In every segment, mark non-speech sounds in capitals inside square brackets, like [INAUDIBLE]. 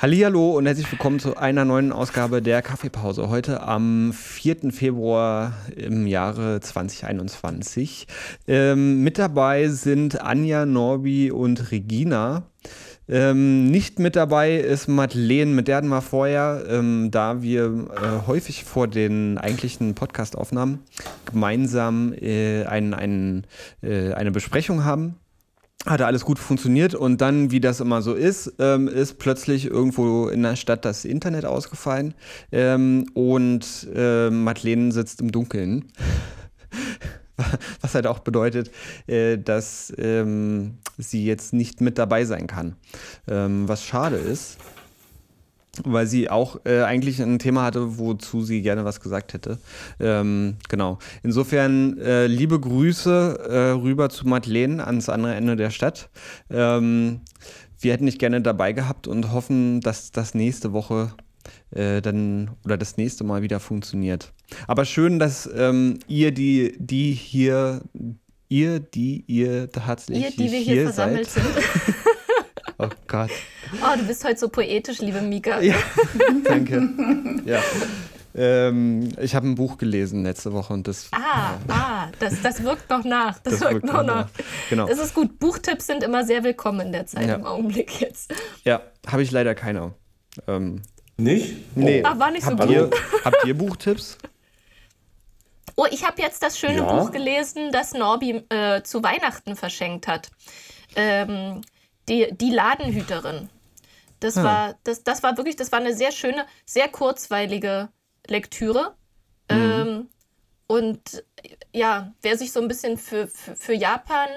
Hallihallo und herzlich willkommen zu einer neuen Ausgabe der Kaffeepause. Heute am 4. Februar im Jahre 2021. Ähm, mit dabei sind Anja, Norbi und Regina. Ähm, nicht mit dabei ist Madeleine, mit der hatten wir vorher, ähm, da wir äh, häufig vor den eigentlichen Podcast-Aufnahmen gemeinsam äh, ein, ein, äh, eine Besprechung haben hatte alles gut funktioniert und dann, wie das immer so ist, ähm, ist plötzlich irgendwo in der Stadt das Internet ausgefallen ähm, und äh, Madeleine sitzt im Dunkeln. [LAUGHS] Was halt auch bedeutet, äh, dass ähm, sie jetzt nicht mit dabei sein kann. Ähm, was schade ist, weil sie auch äh, eigentlich ein Thema hatte, wozu sie gerne was gesagt hätte. Ähm, genau. Insofern äh, liebe Grüße rüber zu Madeleine ans andere Ende der Stadt. Wir hätten dich gerne dabei gehabt und hoffen, dass das nächste Woche äh, dann oder das nächste Mal wieder funktioniert. Aber schön, dass ähm, ihr die, die hier, ihr, die ihr tatsächlich ihr, die wir hier, hier versammelt seid. sind. [LAUGHS] oh Gott. Oh, du bist heute so poetisch, liebe Mika. Ja, [LAUGHS] danke. Ja. Ähm, ich habe ein Buch gelesen letzte Woche und das. Ah, äh, ah das, das wirkt noch nach. Das, das wirkt, wirkt, noch nach. nach. Genau. Das ist gut. Buchtipps sind immer sehr willkommen in der Zeit ja. im Augenblick jetzt. Ja, habe ich leider keine. Ähm, nicht? Nee. Ach, war nicht so habt gut. Ihr, [LAUGHS] habt ihr Buchtipps? Oh, ich habe jetzt das schöne ja. Buch gelesen, das Norbi äh, zu Weihnachten verschenkt hat. Ähm, die, die Ladenhüterin. Das hm. war, das, das war wirklich, das war eine sehr schöne, sehr kurzweilige Lektüre. Mhm. Ähm, und ja, wer sich so ein bisschen für, für, für Japan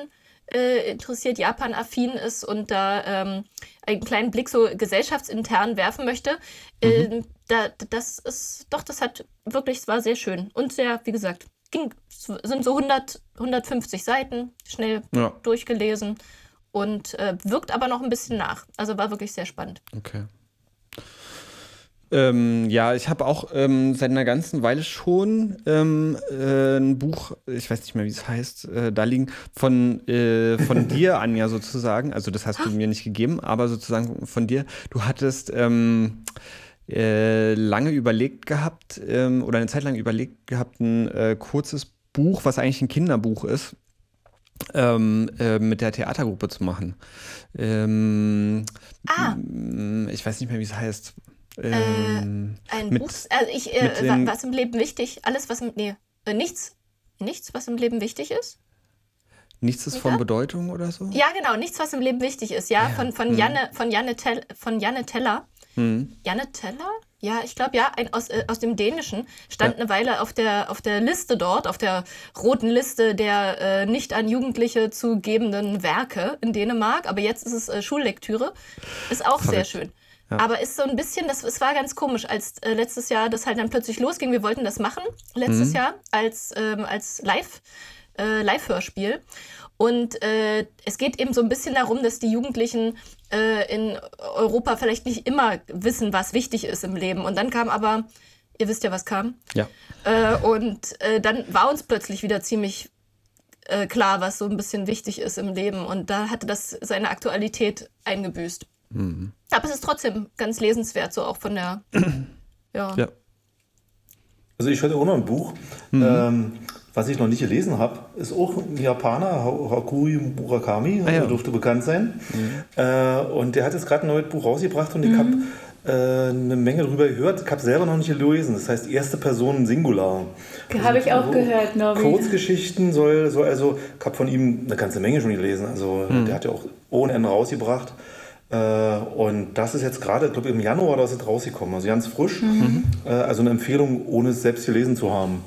äh, interessiert, Japan-affin ist und da ähm, einen kleinen Blick so gesellschaftsintern werfen möchte, äh, mhm. da, das ist, doch, das hat wirklich, es war sehr schön und sehr, wie gesagt, ging, sind so 100, 150 Seiten, schnell ja. durchgelesen und äh, wirkt aber noch ein bisschen nach. Also war wirklich sehr spannend. Okay. Ähm, ja, ich habe auch ähm, seit einer ganzen Weile schon ähm, äh, ein Buch, ich weiß nicht mehr, wie es heißt, äh, da liegen, von, äh, von [LAUGHS] dir, Anja, sozusagen. Also, das hast du mir nicht gegeben, aber sozusagen von dir. Du hattest ähm, äh, lange überlegt gehabt ähm, oder eine Zeit lang überlegt gehabt, ein äh, kurzes Buch, was eigentlich ein Kinderbuch ist, ähm, äh, mit der Theatergruppe zu machen. Ähm, ah. Ich weiß nicht mehr, wie es heißt. Ähm, äh, ein mit, Buch, also ich, äh, was im Leben wichtig, alles, was im, nee, äh, nichts, nichts, was im Leben wichtig ist? Nichts ist von Bedeutung oder so? Ja, genau, nichts, was im Leben wichtig ist, ja, ja. von, von, hm. Janne, von, Janne, Tell, von Janne Teller. Hm. Janne Teller? Ja, ich glaube ja, ein, aus, äh, aus dem Dänischen stand ja. eine Weile auf der, auf der Liste dort, auf der roten Liste der äh, nicht an Jugendliche zu gebenden Werke in Dänemark. Aber jetzt ist es äh, Schullektüre. Ist auch Verrückt. sehr schön. Ja. Aber ist so ein bisschen, das, es war ganz komisch, als äh, letztes Jahr das halt dann plötzlich losging. Wir wollten das machen, letztes mhm. Jahr, als, ähm, als Live, äh, Live-Hörspiel. Und äh, es geht eben so ein bisschen darum, dass die Jugendlichen äh, in Europa vielleicht nicht immer wissen, was wichtig ist im Leben. Und dann kam aber, ihr wisst ja, was kam. Ja. Äh, und äh, dann war uns plötzlich wieder ziemlich klar, was so ein bisschen wichtig ist im Leben. Und da hatte das seine Aktualität eingebüßt. Mhm. Aber es ist trotzdem ganz lesenswert, so auch von der. [CLEARS THROAT] ja. ja. Also ich hatte auch noch ein Buch. Mhm. Ähm, was ich noch nicht gelesen habe, ist auch ein Japaner, Hakuri Murakami, ah, ja. dürfte bekannt sein. Mhm. Äh, und der hat jetzt gerade ein neues Buch rausgebracht und ich mhm. habe äh, eine Menge darüber gehört. Ich habe selber noch nicht gelesen. Das heißt, erste Person Singular. Also, habe ich auch gehört, Norbi. Kurzgeschichten soll, soll also, ich habe von ihm eine ganze Menge schon gelesen. Also, mhm. der hat ja auch ohne Ende rausgebracht. Äh, und das ist jetzt gerade, ich glaube im Januar, da ist es rausgekommen. Also ganz frisch. Mhm. Äh, also eine Empfehlung, ohne es selbst gelesen zu haben.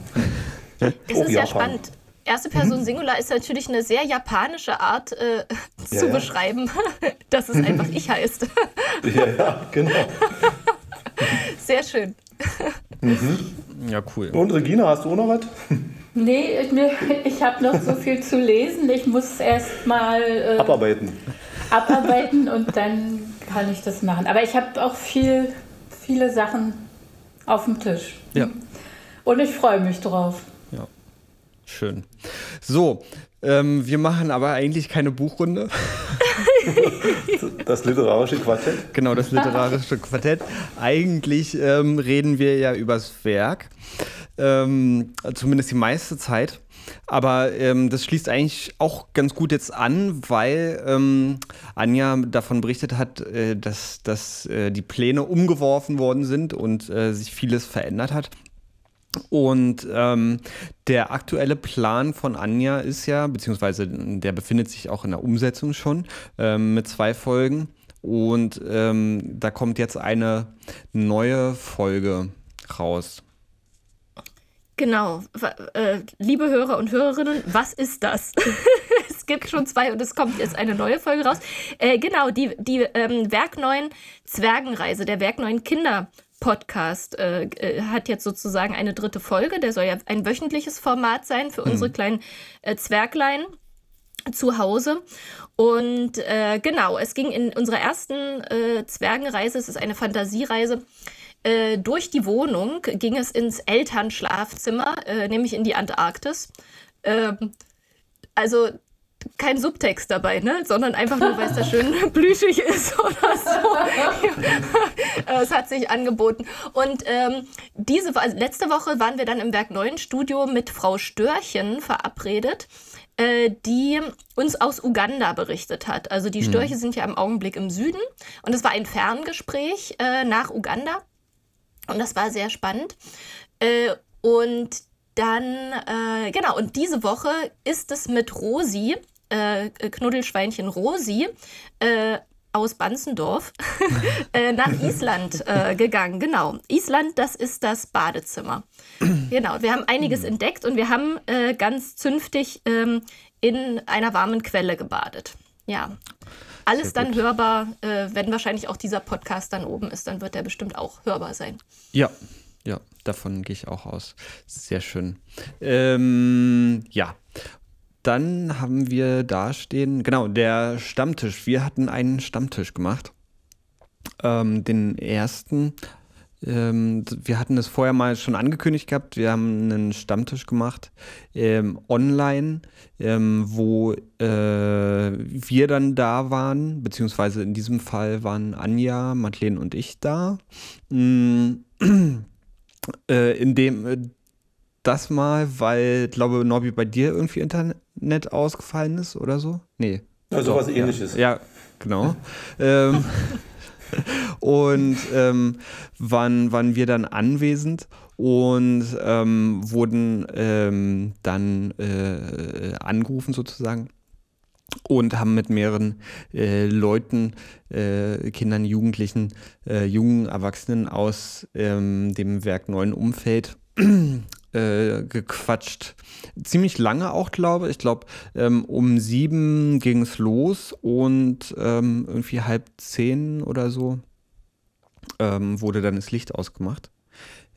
Das oh, ist ja spannend. Erste Person mhm. Singular ist natürlich eine sehr japanische Art äh, zu ja, beschreiben, [LAUGHS] dass es einfach ich heißt. [LAUGHS] ja, ja, genau. Sehr schön. Mhm. Ja, cool. Und Regina, hast du auch noch was? Nee, ich, ich habe noch so viel zu lesen. Ich muss erst mal. Äh, abarbeiten. Abarbeiten und dann kann ich das machen. Aber ich habe auch viel, viele Sachen auf dem Tisch. Ja. Und ich freue mich drauf. Ja. Schön. So, ähm, wir machen aber eigentlich keine Buchrunde. Das literarische Quartett. Genau, das literarische Quartett. Eigentlich ähm, reden wir ja übers Werk, ähm, zumindest die meiste Zeit. Aber ähm, das schließt eigentlich auch ganz gut jetzt an, weil ähm, Anja davon berichtet hat, äh, dass, dass äh, die Pläne umgeworfen worden sind und äh, sich vieles verändert hat. Und ähm, der aktuelle Plan von Anja ist ja, beziehungsweise der befindet sich auch in der Umsetzung schon ähm, mit zwei Folgen. Und ähm, da kommt jetzt eine neue Folge raus. Genau. Äh, liebe Hörer und Hörerinnen, was ist das? [LAUGHS] es gibt schon zwei und es kommt jetzt eine neue Folge raus. Äh, genau, die, die ähm, Werkneuen Zwergenreise, der Werkneuen Kinder. Podcast äh, äh, hat jetzt sozusagen eine dritte Folge. Der soll ja ein wöchentliches Format sein für unsere kleinen äh, Zwerglein zu Hause. Und äh, genau, es ging in unserer ersten Zwergenreise, es ist eine Fantasiereise, äh, durch die Wohnung ging es ins Elternschlafzimmer, äh, nämlich in die Antarktis. Ähm, also kein Subtext dabei, ne? sondern einfach nur, weil es da [LAUGHS] schön plüschig ist oder so. [LAUGHS] [LAUGHS] es hat sich angeboten. Und ähm, diese also letzte Woche waren wir dann im Werk Neuen Studio mit Frau Störchen verabredet, äh, die uns aus Uganda berichtet hat. Also die mhm. Störche mhm. sind ja im Augenblick im Süden und es war ein Ferngespräch äh, nach Uganda. Und das war sehr spannend. Äh, und dann, äh, genau, und diese Woche ist es mit Rosi, äh, Knuddelschweinchen Rosi, äh, aus Banzendorf [LAUGHS] äh, nach Island äh, gegangen. Genau. Island, das ist das Badezimmer. genau. Wir haben einiges mhm. entdeckt und wir haben ganz zünftig ähm, in einer warmen Quelle gebadet. Ja. Alles dann hörbar, äh, wenn wahrscheinlich auch dieser Podcast dann oben ist, dann wird der bestimmt auch hörbar sein. Ja, ja, davon gehe ich auch aus. Sehr schön. Ähm, ja. Dann haben wir da stehen, genau, der Stammtisch. Wir hatten einen Stammtisch gemacht. Ähm, den ersten ähm, wir hatten es vorher mal schon angekündigt gehabt. Wir haben einen Stammtisch gemacht ähm, online, ähm, wo äh, wir dann da waren, beziehungsweise in diesem Fall waren Anja, Madeleine und ich da. Mhm. [CLEARS THROAT] Äh, in dem äh, das mal, weil, glaube Norbi, bei dir irgendwie Internet ausgefallen ist oder so? Nee. Also was ähnliches. Ja, genau. ähm, [LAUGHS] [LAUGHS] und ähm, waren, waren wir dann anwesend und ähm, wurden ähm, dann äh, angerufen sozusagen und haben mit mehreren äh, Leuten, äh, Kindern, Jugendlichen, äh, jungen Erwachsenen aus ähm, dem Werk Neuen Umfeld äh, gequatscht. Ziemlich lange auch, glaube ich. Ich glaube, ähm, um sieben ging es los und ähm, irgendwie halb zehn oder so ähm, wurde dann das Licht ausgemacht.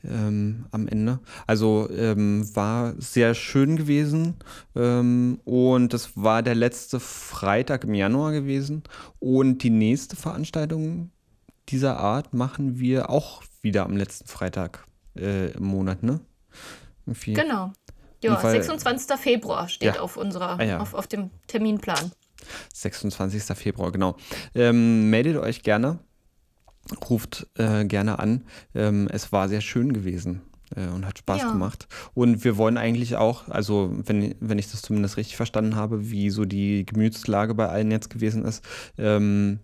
Ähm, am Ende. Also ähm, war sehr schön gewesen ähm, und das war der letzte Freitag im Januar gewesen und die nächste Veranstaltung dieser Art machen wir auch wieder am letzten Freitag äh, im Monat, ne? Irgendwie. Genau. Ja, Fall, 26. Februar steht ja. auf unserer, ah, ja. auf, auf dem Terminplan. 26. Februar, genau. Ähm, meldet euch gerne, ruft äh, gerne an. Ähm, es war sehr schön gewesen äh, und hat Spaß ja. gemacht. Und wir wollen eigentlich auch, also wenn, wenn ich das zumindest richtig verstanden habe, wie so die Gemütslage bei allen jetzt gewesen ist, ähm,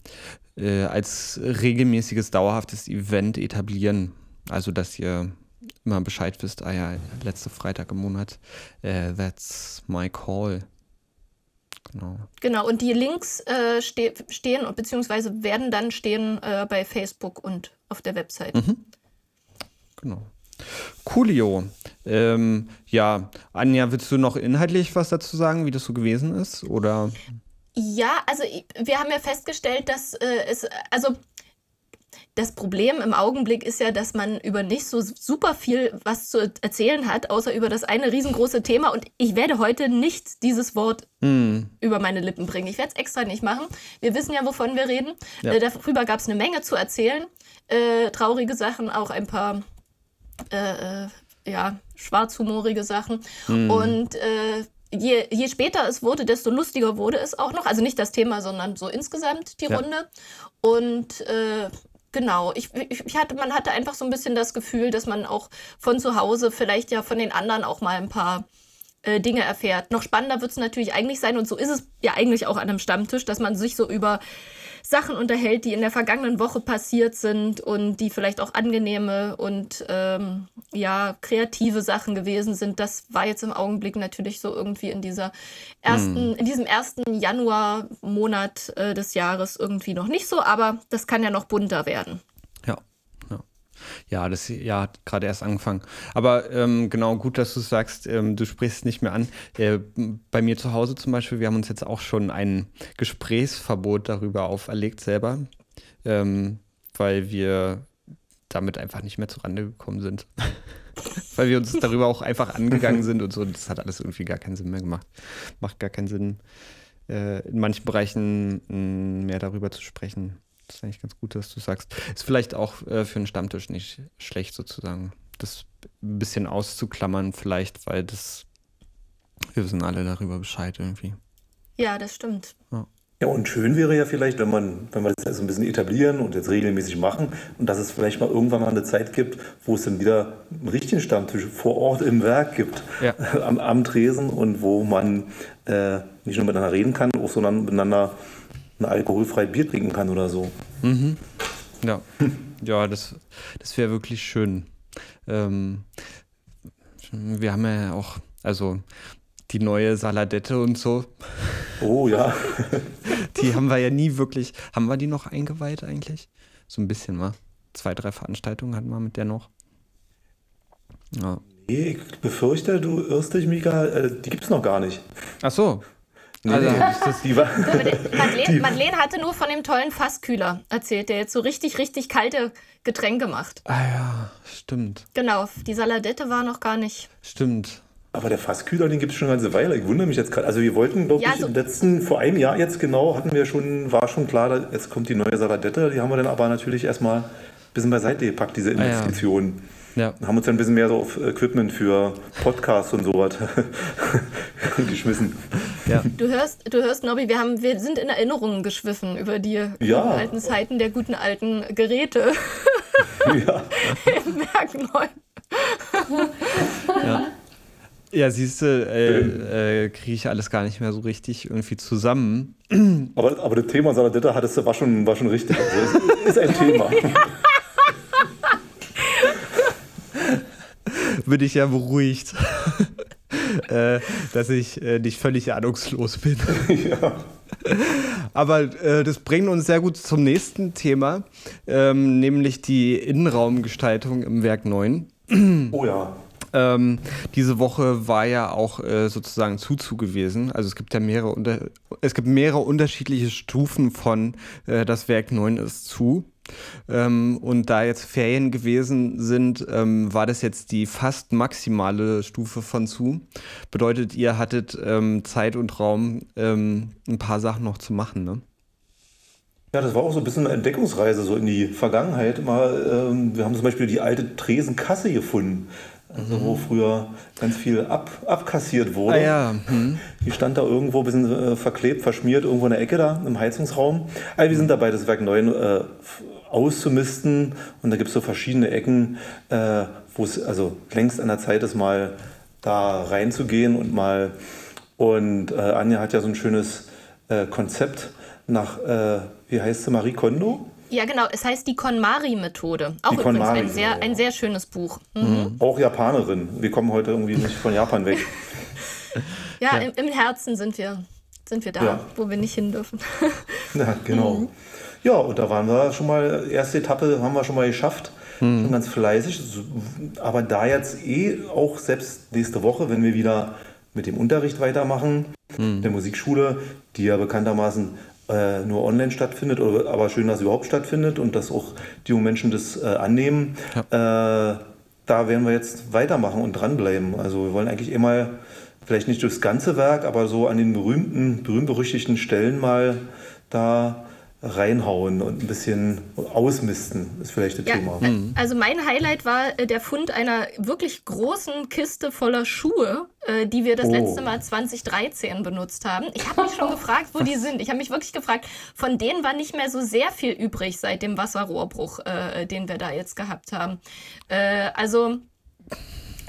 äh, als regelmäßiges, dauerhaftes Event etablieren. Also, dass ihr immer Bescheid wisst, ah ja, letzte Freitag im Monat, äh, that's my call. Genau. Genau, und die Links äh, ste stehen beziehungsweise werden dann stehen äh, bei Facebook und auf der Website. Mhm. Genau. Coolio. Ähm, ja, Anja, willst du noch inhaltlich was dazu sagen, wie das so gewesen ist? Oder? Ja, also wir haben ja festgestellt, dass äh, es, also das Problem im Augenblick ist ja, dass man über nicht so super viel was zu erzählen hat, außer über das eine riesengroße Thema. Und ich werde heute nicht dieses Wort mm. über meine Lippen bringen. Ich werde es extra nicht machen. Wir wissen ja, wovon wir reden. Ja. Äh, darüber gab es eine Menge zu erzählen. Äh, traurige Sachen, auch ein paar äh, äh ja, schwarzhumorige Sachen. Mm. Und äh, je, je später es wurde, desto lustiger wurde es auch noch. Also nicht das Thema, sondern so insgesamt die ja. Runde. Und äh, Genau, ich, ich, hatte, man hatte einfach so ein bisschen das Gefühl, dass man auch von zu Hause vielleicht ja von den anderen auch mal ein paar äh, Dinge erfährt. Noch spannender wird es natürlich eigentlich sein, und so ist es ja eigentlich auch an einem Stammtisch, dass man sich so über Sachen unterhält, die in der vergangenen Woche passiert sind und die vielleicht auch angenehme und ähm, ja, kreative Sachen gewesen sind. Das war jetzt im Augenblick natürlich so irgendwie in dieser ersten, mm. in diesem ersten Januarmonat äh, des Jahres irgendwie noch nicht so, aber das kann ja noch bunter werden. Ja, das ja, hat gerade erst angefangen. Aber ähm, genau, gut, dass du sagst, ähm, du sprichst nicht mehr an. Äh, bei mir zu Hause zum Beispiel, wir haben uns jetzt auch schon ein Gesprächsverbot darüber auferlegt selber, ähm, weil wir damit einfach nicht mehr zurande gekommen sind. [LAUGHS] weil wir uns darüber auch einfach angegangen sind und so. Das hat alles irgendwie gar keinen Sinn mehr gemacht. Macht gar keinen Sinn, äh, in manchen Bereichen mh, mm, mehr darüber zu sprechen. Das ist eigentlich ganz gut, dass du sagst. Ist vielleicht auch äh, für einen Stammtisch nicht schlecht, sozusagen. Das ein bisschen auszuklammern, vielleicht, weil das. Wir wissen alle darüber Bescheid irgendwie. Ja, das stimmt. Ja. Ja, und schön wäre ja vielleicht, wenn man, wenn wir das also ein bisschen etablieren und jetzt regelmäßig machen und dass es vielleicht mal irgendwann mal eine Zeit gibt, wo es dann wieder einen richtigen Stammtisch vor Ort im Werk gibt, ja. [LAUGHS] am, am Tresen und wo man äh, nicht nur miteinander reden kann, auch sondern miteinander ein alkoholfreies Bier trinken kann oder so. Mhm. Ja, [LAUGHS] ja, das, das wäre wirklich schön. Ähm, wir haben ja auch, also die neue Saladette und so. Oh ja. [LAUGHS] die haben wir ja nie wirklich. Haben wir die noch eingeweiht eigentlich? So ein bisschen, wa? Zwei, drei Veranstaltungen hatten wir mit der noch. Ja. Nee, ich befürchte, du irrst dich, Mika, äh, die gibt es noch gar nicht. Ach so. Nee, also, das die war [LAUGHS] Madeleine, Madeleine, hatte nur von dem tollen Fasskühler erzählt, der jetzt so richtig, richtig kalte Getränke macht. Ah ja, stimmt. Genau, die Saladette war noch gar nicht. Stimmt. Aber der Fasskühler, den gibt es schon eine ganze Weile. Ich wundere mich jetzt gerade. Also wir wollten, glaube ja, ich, so im letzten, vor einem Jahr jetzt genau, hatten wir schon, war schon klar, jetzt kommt die neue Saladette. Die haben wir dann aber natürlich erstmal ein bisschen beiseite gepackt, diese Investitionen. Ah, ja. Ja. Haben uns dann ein bisschen mehr so auf Equipment für Podcasts und sowas [LAUGHS] geschmissen. Ja. Du hörst, du hörst, Nobby, wir, haben, wir sind in Erinnerungen geschwiffen über die ja. alten Zeiten der guten alten Geräte. [LAUGHS] Ja. Im Werk ja. Ja, siehst du, äh, äh, kriege ich alles gar nicht mehr so richtig irgendwie zusammen. Aber, aber das Thema Saladetta hattest du, war schon, war schon richtig. [LAUGHS] Also ist, ist ein Thema. Bin ich ja beruhigt, [LAUGHS] äh, dass ich äh, nicht völlig ahnungslos bin. [LAUGHS] ja. Aber äh, das bringt uns sehr gut zum nächsten Thema, ähm, nämlich die Innenraumgestaltung im Werk 9. Oh ja. Ähm, diese Woche war ja auch äh, sozusagen Zuzu gewesen. Also es gibt ja mehrere, es gibt mehrere unterschiedliche Stufen von äh, das Werk 9 ist zu. Ähm, und da jetzt Ferien gewesen sind, ähm, war das jetzt die fast maximale Stufe von zu. Bedeutet, ihr hattet ähm, Zeit und Raum, ähm, ein paar Sachen noch zu machen, ne? Ja, das war auch so ein bisschen eine Entdeckungsreise so in die Vergangenheit. Mal, ähm, wir haben zum Beispiel die alte Tresenkasse gefunden. Also wo früher ganz viel ab, abkassiert wurde. Ah, ja. hm. Die stand da irgendwo ein bisschen äh, verklebt, verschmiert, irgendwo in der Ecke da im Heizungsraum. Also wir sind dabei, das Werk 9 äh, auszumisten. Und da gibt es so verschiedene Ecken, äh, wo es also längst an der Zeit ist, mal da reinzugehen und mal. Und äh, Anja hat ja so ein schönes äh, Konzept nach, äh, wie heißt sie, Marie Kondo? Ja, genau. Es heißt die KonMari-Methode. Auch die übrigens ein, sehr, ein sehr schönes Buch. Mhm. Mhm. Auch Japanerin. Wir kommen heute irgendwie nicht von Japan weg. [LAUGHS] ja, ja. Im, Im, Herzen sind wir, sind wir da, ja. wo wir nicht hin dürfen. ja, genau. Mhm. Ja, und da waren wir schon mal, erste Etappe haben wir schon mal geschafft. Mhm. Schon ganz fleißig. Aber da jetzt eh auch selbst nächste Woche, wenn wir wieder mit dem Unterricht weitermachen, mhm. der Musikschule, die ja bekanntermaßen äh, nur online stattfindet, oder, aber schön, dass es überhaupt stattfindet und dass auch die jungen Menschen das äh, annehmen. Ja. Äh, da werden wir jetzt weitermachen und dranbleiben. Also wir wollen eigentlich immer, vielleicht nicht durchs ganze Werk, aber so an den berühmten, berühmt-berüchtigten Stellen mal da reinhauen und ein bisschen ausmisten, ist vielleicht das ja, Thema. Mhm. Also mein Highlight war äh, der Fund einer wirklich großen Kiste voller Schuhe, äh, die wir das oh. letzte Mal 2013 benutzt haben. Ich habe mich schon gefragt, wo die sind. Ich habe mich wirklich gefragt, von denen war nicht mehr so sehr viel übrig seit dem Wasserrohrbruch, äh, den wir da jetzt gehabt haben. Äh, also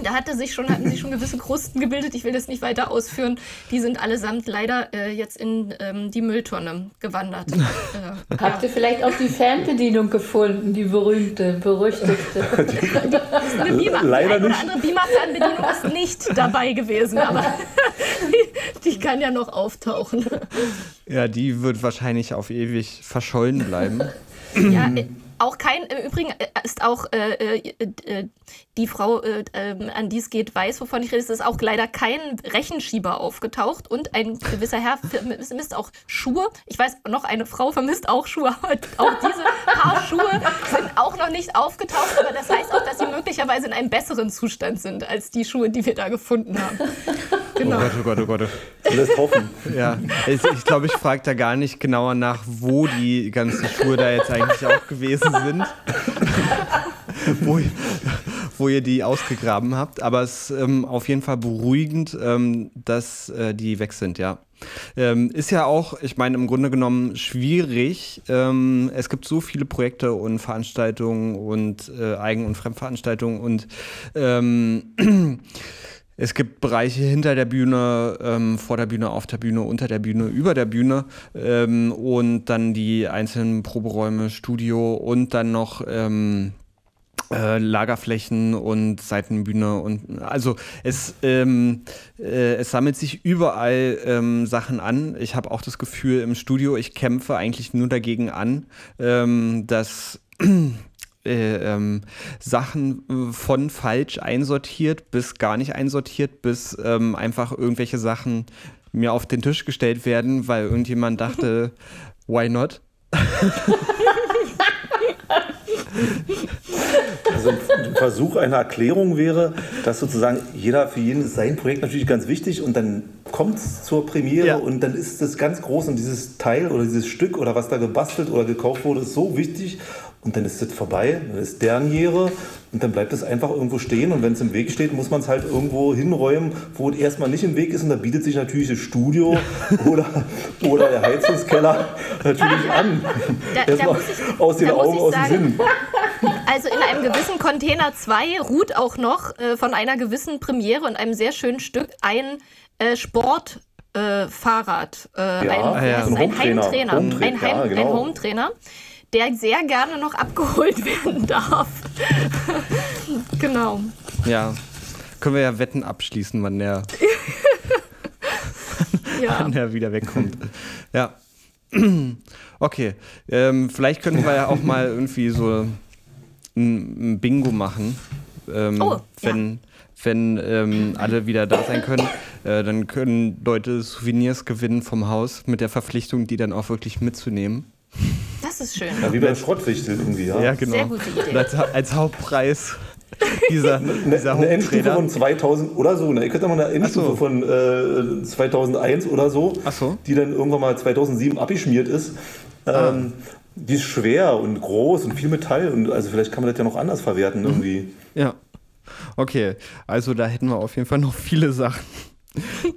da hatte sich schon, hatten sich schon gewisse Krusten gebildet. Ich will das nicht weiter ausführen. Die sind allesamt leider äh, jetzt in ähm, die Mülltonne gewandert. [LAUGHS] Äh, Habt ihr vielleicht auch die Fernbedienung gefunden, die berühmte, berüchtigte? die, [LAUGHS] die, eine Beamer, leider die nicht. andere Beamer-Fernbedienung ist nicht dabei gewesen, aber die, [LAUGHS] die kann ja noch auftauchen. Ja, die wird wahrscheinlich auf ewig verschollen bleiben. Ja, auch kein, im Übrigen äh, ist auch äh, äh, äh, die Frau, äh, ähm, an die es geht, weiß, wovon ich rede. Es ist auch leider kein Rechenschieber aufgetaucht und ein gewisser Herr vermisst auch Schuhe. Ich weiß, noch eine Frau vermisst auch Schuhe. Auch diese Paar Schuhe sind auch noch nicht aufgetaucht, aber das heißt auch, dass sie möglicherweise in einem besseren Zustand sind als die Schuhe, die wir da gefunden haben. Genau. Oh Gott, oh Gott, oh Gott. Lässt hoffen. Ja, ich, ich glaube, ich frage da gar nicht genauer nach, wo die ganzen Schuhe da jetzt eigentlich auch gewesen sind. [LAUGHS] wo, wo ihr die ausgegraben habt. Aber es ist ähm, auf jeden Fall beruhigend, ähm, dass äh, die weg sind, ja. Ähm, ist ja auch, ich meine, im Grunde genommen schwierig. Ähm, es gibt so viele Projekte und Veranstaltungen und äh, Eigen- und Fremdveranstaltungen und ähm, es gibt Bereiche hinter der Bühne, ähm, vor der Bühne, auf der Bühne, unter der Bühne, über der Bühne ähm, und dann die einzelnen Proberäume, Studio und dann noch ähm, äh, Lagerflächen und Seitenbühne und also es, ähm, äh, es sammelt sich überall ähm, Sachen an. Ich habe auch das Gefühl im Studio, ich kämpfe eigentlich nur dagegen an, ähm, dass äh, ähm, Sachen äh, von falsch einsortiert bis gar nicht einsortiert, bis ähm, einfach irgendwelche Sachen mir auf den Tisch gestellt werden, weil irgendjemand dachte, [LAUGHS] why not? [LAUGHS] Also ein Versuch einer Erklärung wäre, dass sozusagen jeder für jeden ist sein Projekt natürlich ganz wichtig und dann kommt es zur Premiere ja. und dann ist das ganz groß und dieses Teil oder dieses Stück oder was da gebastelt oder gekauft wurde, ist so wichtig und dann ist das vorbei, dann ist deren Jahre und dann bleibt es einfach irgendwo stehen und wenn es im Weg steht, muss man es halt irgendwo hinräumen, wo es erstmal nicht im Weg ist und da bietet sich natürlich das Studio [LAUGHS] oder, oder der Heizungskeller natürlich an. Da, erstmal ich, aus den Augen, aus dem Sinn. [LAUGHS] Also in einem gewissen Container 2 ruht auch noch äh, von einer gewissen Premiere und einem sehr schönen Stück ein äh, Sport. Äh, Fahrrad, äh, ja, ein, ja. ein, ein Heimtrainer, Home ein, Heim, ja, genau. ein Hometrainer der sehr gerne noch abgeholt [LAUGHS] werden darf. genau. Ja, können wir ja Wetten abschließen, wann der, [LAUGHS] ja. wann der wieder wegkommt. Ja. [CLEARS THROAT] Okay, ähm, vielleicht könnten wir ja auch mal irgendwie so ein, ein Bingo machen. Ähm, oh, wenn, ja. wenn ähm, alle wieder da sein können, äh, dann können Leute Souvenirs gewinnen vom Haus mit der Verpflichtung, die dann auch wirklich mitzunehmen. Das ist schön. Ja, wie bei Schrottwichtel irgendwie, ja. Ja, genau. Sehr gute Idee. Als, als Hauptpreis dieser, [LAUGHS] dieser eine Endstufe von 2000 oder so. Ne? Ich hätte mal eine Endstufe so. von äh, 2001 oder so, so, die dann irgendwann mal 2007 abgeschmiert ist. Ah. Ähm, die ist schwer und groß und viel Metall und also vielleicht kann man das ja noch anders verwerten mhm. irgendwie. Ja. Okay, also da hätten wir auf jeden Fall noch viele Sachen,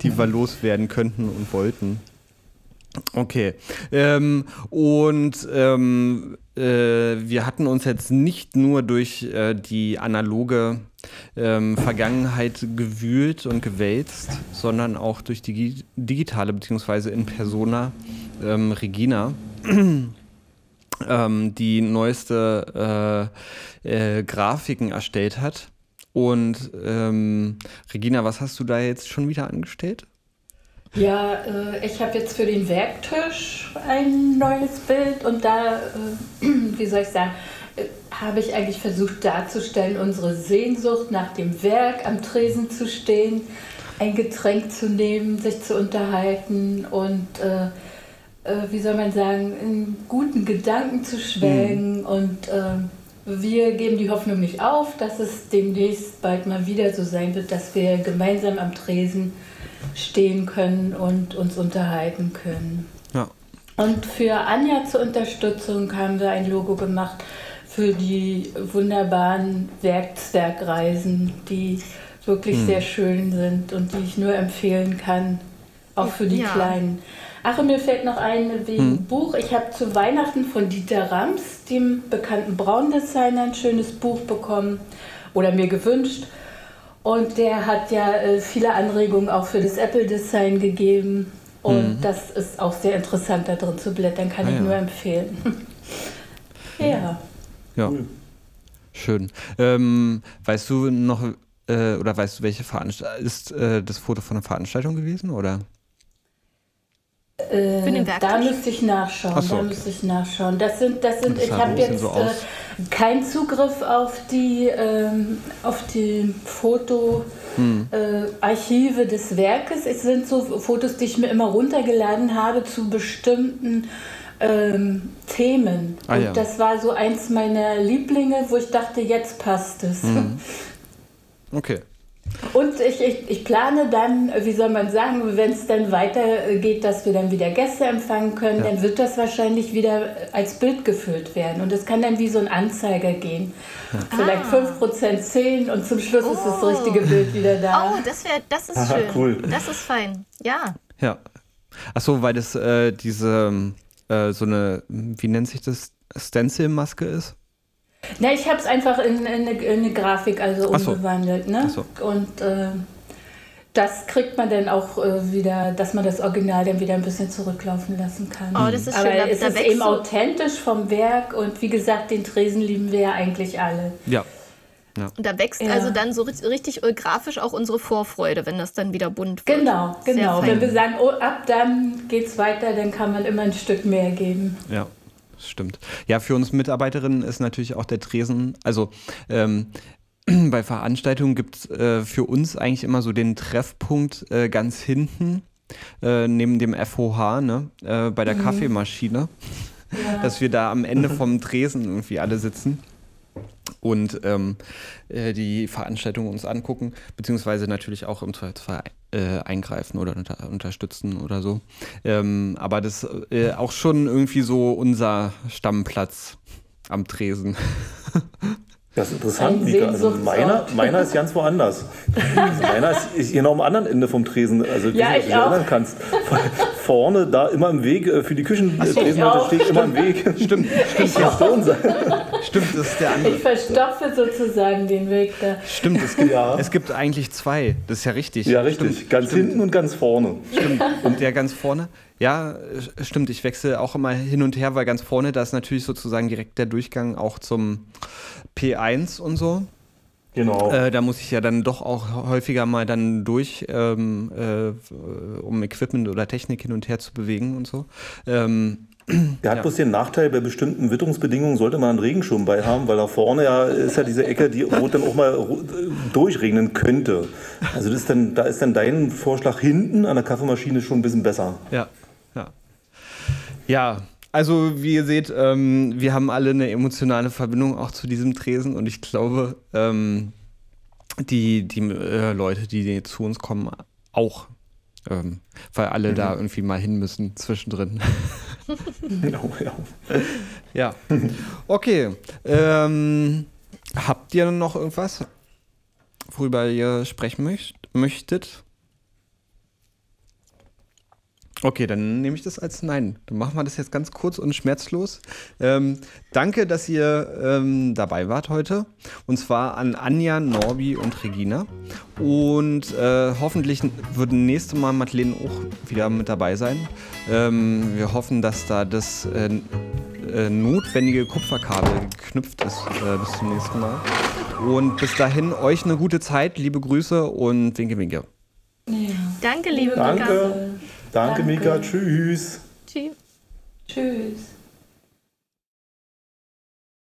die wir [LAUGHS] loswerden könnten und wollten. Okay. Ähm, und ähm, äh, wir hatten uns jetzt nicht nur durch äh, die analoge ähm, Vergangenheit gewühlt und gewälzt, sondern auch durch die digitale beziehungsweise in Persona ähm, Regina. Ähm, die neueste äh, äh, Grafiken erstellt hat. Und ähm, Regina, was hast du da jetzt schon wieder angestellt? Ja, äh, ich habe jetzt für den Werktisch ein neues Bild und da, äh, [CLEARS THROAT] wie soll ich sagen, äh, habe ich eigentlich versucht darzustellen, unsere Sehnsucht nach dem Werk, am Tresen zu stehen, ein Getränk zu nehmen, sich zu unterhalten und äh, äh, wie soll man sagen, in guten Gedanken zu schwelgen mhm. und wir geben die Hoffnung nicht auf, dass es demnächst bald mal wieder so sein wird, dass wir gemeinsam am Tresen stehen können und uns unterhalten können. Ja. Und für Anja zur Unterstützung haben wir ein Logo gemacht für die wunderbaren Werkzwergreisen, die wirklich hm. sehr schön sind und die ich nur empfehlen kann, auch für die ja. Kleinen. Ach, und mir fällt noch ein wegen hm. Buch. Ich habe zu Weihnachten von Dieter Rams, dem bekannten Braundesigner, ein schönes Buch bekommen oder mir gewünscht. Und der hat ja äh, viele Anregungen auch für das Apple-Design gegeben. Und mhm. das ist auch sehr interessant, da drin zu blättern, kann ah, ich ja. nur empfehlen. [LAUGHS] ja. Ja. Schön. Ähm, weißt du noch, äh, oder weißt du, welche Veranstaltung, ist äh, das Foto von einer Veranstaltung gewesen, oder? Äh, da müsste ich nachschauen. So, da müsste ich nachschauen. Das sind, das sind. Das ich habe jetzt so äh, keinen Zugriff auf die, ähm, auf die Fotoarchive hm. äh, des Werkes. Es sind so Fotos, die ich mir immer runtergeladen habe zu bestimmten ähm, Themen. Ah, Und ja. das war so eins meiner Lieblinge, wo ich dachte, jetzt passt es. Hm. [LAUGHS] Okay. Und ich, ich, ich plane dann, wie soll man sagen, wenn es dann weitergeht, dass wir dann wieder Gäste empfangen können, ja. dann wird das wahrscheinlich wieder als Bild gefüllt werden. Und es kann dann wie so ein Anzeiger gehen. Ja. Vielleicht ah. 5%, 10 und zum Schluss oh. ist das richtige Bild wieder da. Oh, das, wär, das ist Aha, schön. Cool. Das ist fein. Ja. Ja. Achso, weil das äh, diese, äh, so eine, wie nennt sich das, Stencil-Maske ist? Na, ich habe es einfach in, in, eine, in, eine, Grafik also umgewandelt. So. Ne? So. Und äh, das kriegt man dann auch äh, wieder, dass man das Original dann wieder ein bisschen zurücklaufen lassen kann. Oh, das ist Aber schön. Da, es ist eben authentisch vom Werk und wie gesagt, den Tresen lieben wir ja eigentlich alle. Ja. Ja. Und da wächst ja. also dann so richtig grafisch auch unsere Vorfreude, wenn das dann wieder bunt wird. Genau, genau. Wenn wir sagen, oh, ab dann geht's weiter, dann kann man immer ein Stück mehr geben. Ja stimmt. Ja, für uns Mitarbeiterinnen ist natürlich auch der Tresen, also ähm, [CLEARS THROAT] bei Veranstaltungen gibt es äh, für uns eigentlich immer so den Treffpunkt äh, ganz hinten, äh, neben dem FOH, ne, äh, bei der mhm. Kaffeemaschine, ja. [LAUGHS] dass wir da am Ende vom Tresen irgendwie alle sitzen und ähm, äh, die Veranstaltung uns angucken, beziehungsweise natürlich auch im Zweifelsfall äh, eingreifen oder unter, unterstützen oder so. Ähm, aber das ist äh, auch schon irgendwie so unser Stammplatz am Tresen. [LAUGHS] Das ist interessant, Mika. Also meiner, meiner ist ganz woanders. Also [LAUGHS] meiner ist hier noch am anderen Ende vom Tresen. Also ja, ich, ich auch. erinnern kannst. Vorne, da immer im Weg äh, für die Küchentresen, stehe ich immer im Weg. Stimmt, stimmt. [LAUGHS] Stimmt, das ist der andere. Ich verstopfe sozusagen den Weg da. Stimmt, es gibt, ja. es gibt eigentlich zwei. Das ist ja richtig. Ja, richtig. Stimmt, ganz stimmt. hinten und ganz vorne. Stimmt. Und der ganz vorne, ja, stimmt. Ich wechsle auch immer hin und her, weil ganz vorne, da ist natürlich sozusagen direkt der Durchgang auch zum P1 und so. Genau. Äh, da muss ich ja dann doch auch häufiger mal dann durch, ähm, äh, um Equipment oder Technik hin und her zu bewegen und so. Ähm, der hat ja. bloß den Nachteil, bei bestimmten Witterungsbedingungen sollte man einen Regenschirm bei haben, weil da vorne ja ist ja diese Ecke, die, wo dann auch mal durchregnen könnte. Also das ist dann, da ist dann dein Vorschlag hinten an der Kaffeemaschine schon ein bisschen besser. Ja. Ja, also wie ihr seht, ähm, wir haben alle eine emotionale Verbindung auch zu diesem Tresen und ich glaube, ähm, die, die äh, Leute, die zu uns kommen, auch. Ähm, weil alle mhm. da irgendwie mal hin müssen zwischendrin. [LAUGHS] Genau, ja. ja. Okay. Ähm, habt ihr noch irgendwas, worüber ihr sprechen möcht möchtet? Okay, dann nehme ich das als Nein. Dann machen wir das jetzt ganz kurz und schmerzlos. Ähm, danke, dass ihr ähm, dabei wart heute. Und zwar an Anja, Norbi und Regina. Und äh, hoffentlich wird nächste Mal Madeleine auch wieder mit dabei sein. Ähm, wir hoffen, dass da das äh, äh, notwendige Kupferkabel geknüpft ist äh, bis zum nächsten Mal. Und bis dahin euch eine gute Zeit, liebe Grüße und winke, winke. Ja. Danke, liebe Danke. Danke, Danke. Mika. Tschüss. Tschüss. Tschüss.